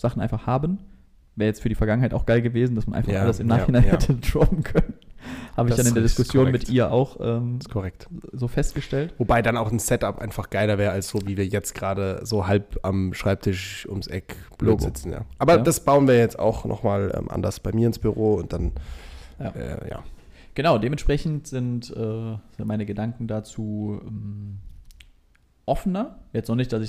Sachen einfach haben. Wäre jetzt für die Vergangenheit auch geil gewesen, dass man einfach Ja, alles im ja, Nachhinein ja. hätte droppen können. Habe ich dann in der Diskussion korrekt. mit ihr auch ähm, so festgestellt. Wobei dann auch ein Setup einfach geiler wäre, als so wie wir jetzt gerade so halb am Schreibtisch ums Eck blöd sitzen. Ja. Aber Ja. das bauen wir jetzt auch nochmal ähm, anders bei mir ins Büro und dann, Ja. äh, ja. Genau, dementsprechend sind, äh, sind meine Gedanken dazu ähm, offener. Jetzt noch nicht, dass ich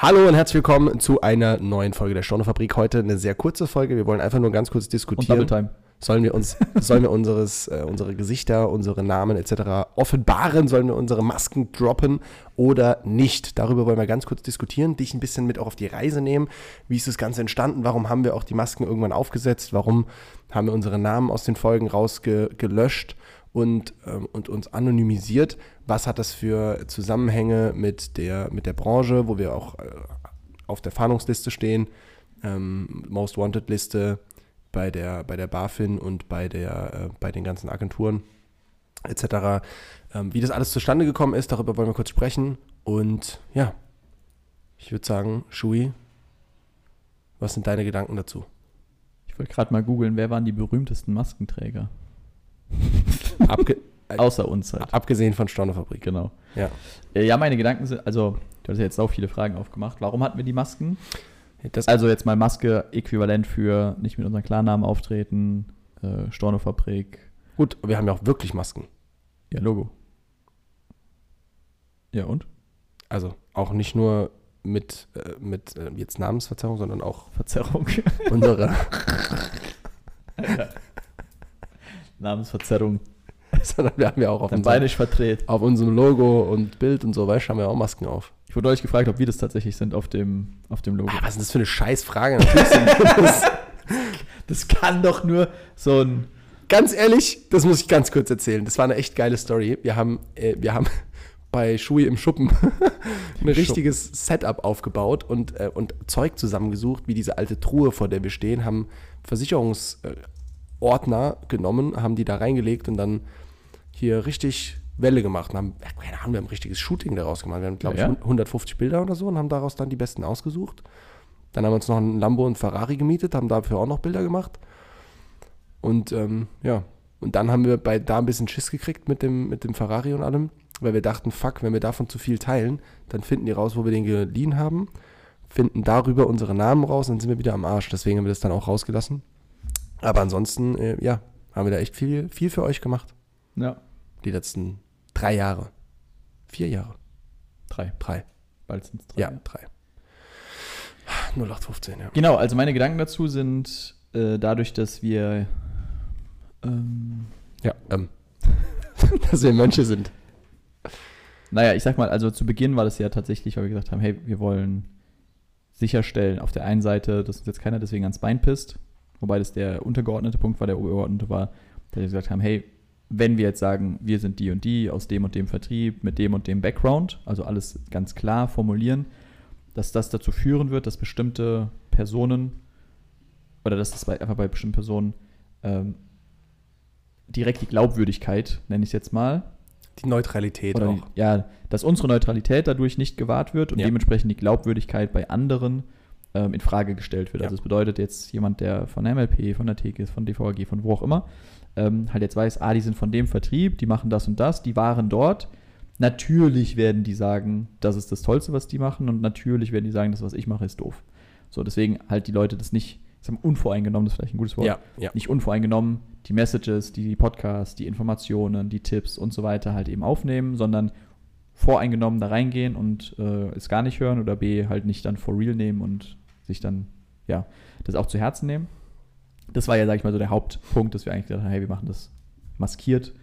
Hallo und herzlich willkommen zu einer neuen Folge der Stornofabrik. Heute eine sehr kurze Folge. Wir wollen einfach nur ganz kurz Und diskutieren. Double Time. Sollen wir uns, sollen wir unseres, äh, unsere Gesichter, unsere Namen etc. offenbaren? Sollen wir unsere Masken droppen oder nicht? Darüber wollen wir ganz kurz diskutieren, dich ein bisschen mit auch auf die Reise nehmen. Wie ist das Ganze entstanden? Warum haben wir auch die Masken irgendwann aufgesetzt? Warum haben wir unsere Namen aus den Folgen rausgelöscht und, ähm, und uns anonymisiert? Was hat das für Zusammenhänge mit der, mit der Branche, wo wir auch äh, auf der Fahndungsliste stehen? Ähm, Most Wanted Liste bei der, bei der BaFin und bei, der, äh, bei den ganzen Agenturen etc. Ähm, wie das alles zustande gekommen ist, darüber wollen wir kurz sprechen. Und ja, ich würde sagen, Shui, was sind deine Gedanken dazu? Ich wollte gerade mal googeln, wer waren die berühmtesten Maskenträger? Abge Außer uns halt. abgesehen von Stornofabrik. Genau. Ja. Äh, Ja, meine Gedanken sind, also, du hast ja jetzt auch viele Fragen aufgemacht. Warum hatten wir die Masken? Das, Also jetzt mal Maske äquivalent für nicht mit unseren Klarnamen auftreten, äh, Stornofabrik, gut, wir haben ja auch wirklich Masken. ja, Logo. Ja, und? Also auch nicht nur mit, äh, mit äh, jetzt Namensverzerrung, sondern auch Verzerrung. unsere, Namensverzerrung. sondern wir haben ja auch auf unserem, verdreht. auf unserem Logo und Bild und so, weißt du, haben wir auch Masken auf. Ich wurde euch gefragt, ob wir das tatsächlich sind auf dem, auf dem Logo. Ah, was ist das für eine Scheißfrage? Das. Das kann doch nur so ein. Ganz ehrlich, das muss ich ganz kurz erzählen. Das war eine echt geile Story. Wir haben, äh, wir haben bei Shui im Schuppen ein richtiges Setup aufgebaut und, äh, und Zeug zusammengesucht, wie diese alte Truhe, vor der wir stehen, haben Versicherungsordner genommen, haben die da reingelegt und dann hier richtig Welle gemacht. Und haben, keine Ahnung, wir haben ein richtiges Shooting daraus gemacht. Wir haben, glaube ja. ich, 150 Bilder oder so und haben daraus dann die besten ausgesucht. Dann haben wir uns noch einen Lambo und Ferrari gemietet, haben dafür auch noch Bilder gemacht. Und ähm, ja, und dann haben wir bei da ein bisschen Schiss gekriegt mit dem, mit dem Ferrari und allem, weil wir dachten, fuck, wenn wir davon zu viel teilen, dann finden die raus, wo wir den geliehen haben, finden darüber unsere Namen raus und dann sind wir wieder am Arsch. Deswegen haben wir das dann auch rausgelassen. Aber ansonsten, äh, ja, haben wir da echt viel, viel für euch gemacht. Ja, Die letzten drei Jahre. Vier Jahre. drei. Drei. Bald sind es drei. Ja, drei. 0815, ja. Genau, also meine Gedanken dazu sind äh, dadurch, dass wir. Ähm, Ja, ähm. dass wir Mönche sind. naja, ich sag mal, also zu Beginn war das ja tatsächlich, weil wir gesagt haben, hey, wir wollen sicherstellen, auf der einen Seite, dass uns jetzt keiner deswegen ans Bein pisst, wobei das der untergeordnete Punkt war, der obergeordnete war, dass wir gesagt haben, hey, wenn wir jetzt sagen, wir sind die und die aus dem und dem Vertrieb, mit dem und dem Background, also alles ganz klar formulieren, dass das dazu führen wird, dass bestimmte Personen oder dass das bei, einfach bei bestimmten Personen ähm, direkt die Glaubwürdigkeit, nenne ich es jetzt mal, Die Neutralität oder auch. ja, dass unsere Neutralität dadurch nicht gewahrt wird und Ja. dementsprechend die Glaubwürdigkeit bei anderen ähm, in Frage gestellt wird. Also es bedeutet jetzt jemand, der von MLP, von der TG, von DVAG, von wo auch immer, ähm, halt jetzt weiß, ah, die sind von dem Vertrieb, die machen das und das, die waren dort. Natürlich werden die sagen, das ist das Tollste, was die machen und natürlich werden die sagen, das, was ich mache, ist doof. So, deswegen halt die Leute das nicht, ich sagen, unvoreingenommen, das ist vielleicht ein gutes Wort. Ja, ja. Nicht unvoreingenommen die Messages, die Podcasts, die Informationen, die Tipps und so weiter halt eben aufnehmen, sondern voreingenommen da reingehen und äh, es gar nicht hören oder B halt nicht dann for real nehmen und sich dann, ja, das auch zu Herzen nehmen. Das war ja, sag ich mal, so der Hauptpunkt, dass wir eigentlich gesagt haben, hey, wir machen das maskiert.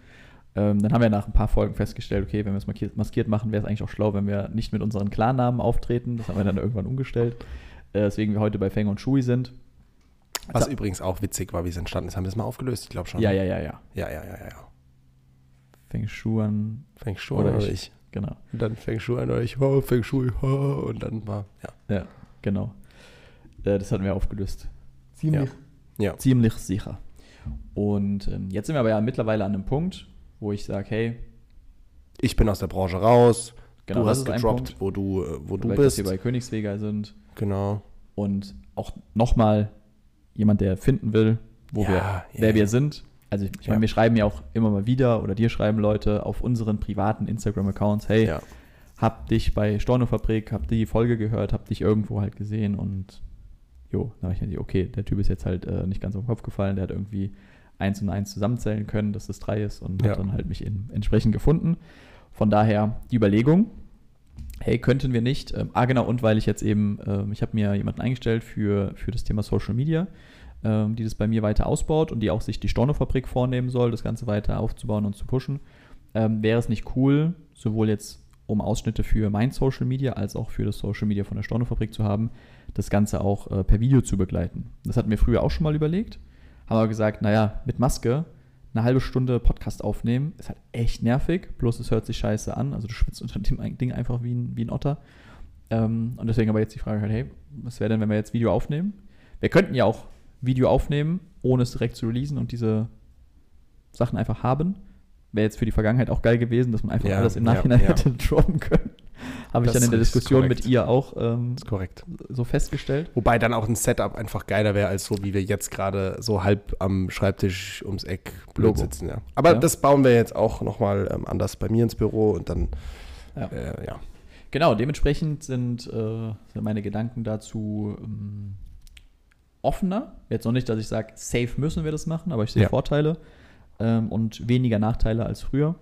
Ähm, dann haben wir nach ein paar Folgen festgestellt, okay, wenn wir es maskiert, maskiert machen, wäre es eigentlich auch schlau, wenn wir nicht mit unseren Klarnamen auftreten. Das haben wir dann irgendwann umgestellt. Äh, deswegen wir heute bei Feng und Shui sind. Was So. übrigens auch witzig war, wie es entstanden ist. Haben wir es mal aufgelöst? Ich glaube schon. Ja, ja, ja, ja. Ja, ja, ja, ja. Feng Shuan, Feng Shui Oder oder ich. ich. genau. Und dann Feng Shui an euch, oh, Feng Shui, oh, und dann war, ja. Ja, genau. Äh, das hatten wir aufgelöst. Ziemlich. Ja. Ziemlich sicher. Und ähm, jetzt sind wir aber ja mittlerweile an einem Punkt, wo ich sage, hey, Ich bin aus der Branche raus. genau, du das hast ist ein gedroppt, Punkt, wo du, äh, wo du vielleicht, dass bist. wir bei Königswege sind. Genau. Und auch nochmal jemand, der finden will, wo Ja, wir, ja, wer ja. wir sind. Also ich Ja. meine, wir schreiben ja auch immer mal wieder oder dir schreiben Leute auf unseren privaten Instagram-Accounts, hey, Ja. hab dich bei Stornofabrik, hab die Folge gehört, hab dich irgendwo halt gesehen und jo, da habe ich mir okay, der Typ ist jetzt halt äh, nicht ganz auf den Kopf gefallen, der hat irgendwie eins und eins zusammenzählen können, dass das drei ist und Ja. hat dann halt mich in, entsprechend gefunden. Von daher die Überlegung, hey, könnten wir nicht, ähm, ah genau, und weil ich jetzt eben, ähm, ich habe mir jemanden eingestellt für, für das Thema Social Media, ähm, die das bei mir weiter ausbaut und die auch sich die Stornofabrik vornehmen soll, das Ganze weiter aufzubauen und zu pushen, ähm, wäre es nicht cool, sowohl jetzt um Ausschnitte für mein Social Media als auch für das Social Media von der Stornofabrik zu haben, das Ganze auch äh, per Video zu begleiten. Das hatten wir früher auch schon mal überlegt, haben aber gesagt, naja, mit Maske eine halbe Stunde Podcast aufnehmen, ist halt echt nervig, bloß es hört sich scheiße an, also du schwitzt unter dem Ding einfach wie ein, wie ein Otter. Ähm, und deswegen aber jetzt die Frage halt, hey, was wäre denn, wenn wir jetzt Video aufnehmen? Wir könnten ja auch Video aufnehmen, ohne es direkt zu releasen und diese Sachen einfach haben. Wäre jetzt für die Vergangenheit auch geil gewesen, dass man einfach Ja, alles im ja, Nachhinein ja. hätte droppen können. Habe ich dann in der Diskussion mit ihr auch ähm, so festgestellt. Wobei dann auch ein Setup einfach geiler wäre, als so wie wir jetzt gerade so halb am Schreibtisch ums Eck blöd sitzen. Ja. Aber Ja. das bauen wir jetzt auch nochmal ähm, anders bei mir ins Büro und dann, Ja. äh, ja. Genau, dementsprechend sind, äh, sind meine Gedanken dazu ähm, offener. Jetzt noch nicht, dass ich sage, safe müssen wir das machen, aber ich sehe Ja. Vorteile ähm, und weniger Nachteile als früher.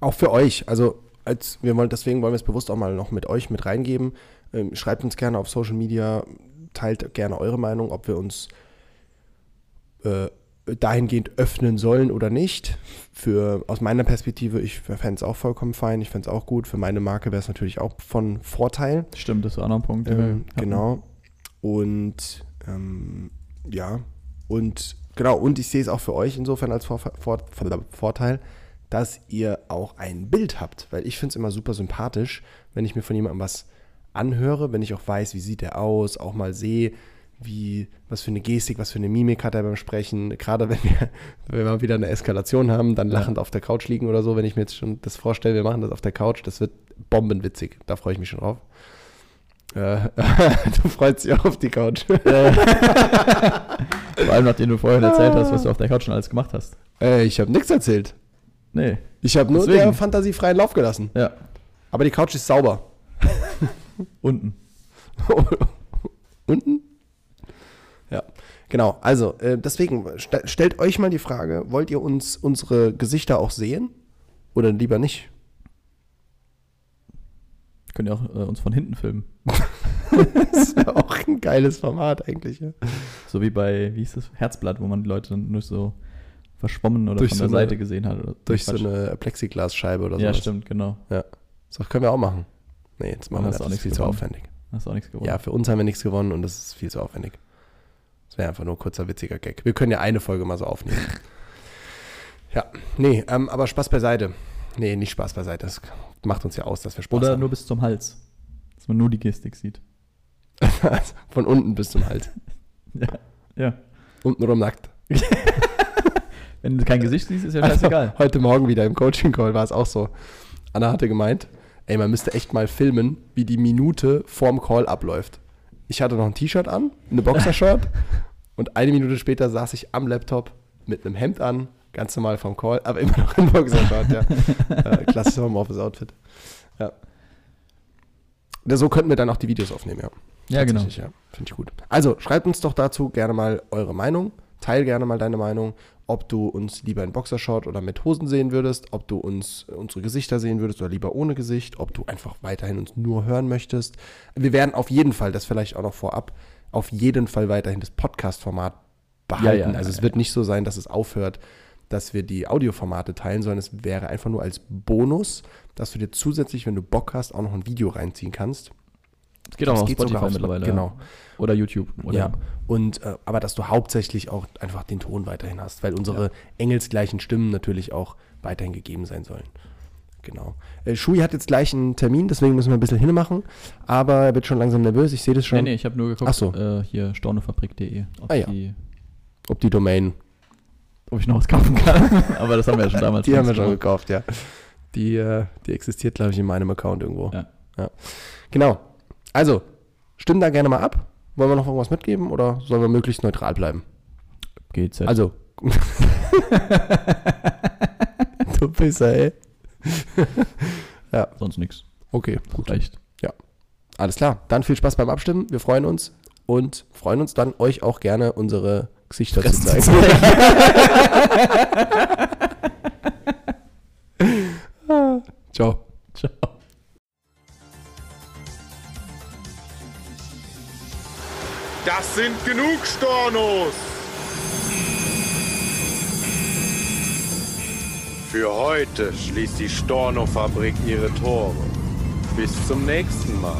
Auch für euch, also als wir wollen, deswegen wollen wir es bewusst auch mal noch mit euch mit reingeben. Ähm, schreibt uns gerne auf Social Media, teilt gerne eure Meinung, ob wir uns äh, dahingehend öffnen sollen oder nicht. Für, aus meiner Perspektive, ich fände es auch vollkommen fein, ich fände es auch gut. Für meine Marke wäre es natürlich auch von Vorteil. Stimmt, das war auch noch ein Punkt. Ähm, genau. Und ähm, ja, und genau, und ich sehe es auch für euch insofern als Vor Vor Vorteil, dass ihr auch ein Bild habt. Weil ich finde es immer super sympathisch, wenn ich mir von jemandem was anhöre, wenn ich auch weiß, wie sieht er aus, auch mal sehe, wie, was für eine Gestik, was für eine Mimik hat er beim Sprechen. Gerade wenn wir, wenn wir mal wieder eine Eskalation haben, dann lachend auf der Couch liegen oder so, wenn ich mir jetzt schon das vorstelle, wir machen das auf der Couch, das wird bombenwitzig. Da freue ich mich schon drauf. Äh, du freust dich auch auf die Couch. Vor allem, nachdem du vorhin erzählt hast, was du auf der Couch schon alles gemacht hast. äh, ich habe nichts erzählt. Nee. Ich habe nur Deswegen. der Fantasie freien Lauf gelassen. Ja, Aber die Couch ist sauber. unten. Unten? Ja, genau. Also, äh, deswegen, st stellt euch mal die Frage, wollt ihr uns unsere Gesichter auch sehen? Oder lieber nicht? Können ja auch äh, uns von hinten filmen. Das wäre auch ein geiles Format eigentlich. Ja. So wie bei, wie hieß das, Herzblatt, wo man die Leute dann nur so verschwommen oder Durch von so der eine- Seite gesehen hat. Oder Durch so eine Plexiglasscheibe oder so. Ja, stimmt, genau. So können wir auch machen. Nee, jetzt machen wir das. Das ist viel zu gewonnen. aufwendig. Hast du auch nichts gewonnen. Ja, für uns haben wir nichts gewonnen und das ist viel zu aufwendig. Das wäre einfach nur ein kurzer witziger Gag. Wir können ja eine Folge mal so aufnehmen. ja, nee, ähm, aber Spaß beiseite. Nee, nicht Spaß beiseite. Das macht uns ja aus, dass wir Spaß Oder haben. nur bis zum Hals. Dass man nur die Gestik sieht. Von unten bis zum Hals. Ja. ja. Untenrum nackt. Wenn du kein Gesicht siehst, ist ja scheißegal. Also, heute Morgen wieder im Coaching-Call war es auch so. Anna hatte gemeint, ey, man müsste echt mal filmen, wie die Minute vorm Call abläuft. Ich hatte noch ein T-Shirt an, eine Boxershort und eine Minute später saß ich am Laptop mit einem Hemd an, ganz normal vom Call, aber immer noch in Boxershort, ja. äh, klassisches Homeoffice-Outfit. Ja. So könnten wir dann auch die Videos aufnehmen, ja. Ja, genau. Ja, finde ich gut. Also, schreibt uns doch dazu gerne mal eure Meinung. Teil gerne mal deine Meinung, ob du uns lieber in Boxershort oder mit Hosen sehen würdest, ob du uns unsere Gesichter sehen würdest oder lieber ohne Gesicht, ob du einfach weiterhin uns nur hören möchtest. Wir werden auf jeden Fall, das vielleicht auch noch vorab, auf jeden Fall weiterhin das Podcast-Format behalten. Ja, ja, also ja, es wird nicht so sein, dass es aufhört, dass wir die Audioformate teilen, sondern es wäre einfach nur als Bonus, dass du dir zusätzlich, wenn du Bock hast, auch noch ein Video reinziehen kannst. Es geht auch Das auf geht Spotify mittlerweile. genau. Ja. Oder YouTube. Oder Ja, und äh, aber dass du hauptsächlich auch einfach den Ton weiterhin hast, weil unsere engelsgleichen Stimmen natürlich auch weiterhin gegeben sein sollen. Genau. Äh, Shui hat jetzt gleich einen Termin, deswegen müssen wir ein bisschen hinmachen, aber er wird schon langsam nervös, ich sehe das schon. Nee, nee, ich habe nur geguckt, Ach so. äh, hier stornofabrik.de, ob, Ah, ja. die- Ob die Domain, ob ich noch was kaufen kann. Aber das haben wir ja schon damals. die haben wir schon gekauft, ja. Die, äh, die existiert, glaube ich, in meinem Account irgendwo. Ja. ja. Genau. Also, stimmt da gerne mal ab. Wollen wir noch irgendwas mitgeben oder sollen wir möglichst neutral bleiben? GZ. Also. du Pisser, ey. sonst nichts. Okay, gut. Reicht. Alles klar. Dann viel Spaß beim Abstimmen. Wir freuen uns und freuen uns dann, euch auch gerne unsere Gesichter zu zeigen. Ciao. Ciao. Das sind genug Stornos! Für heute schließt die Storno-Fabrik ihre Tore. Bis zum nächsten Mal.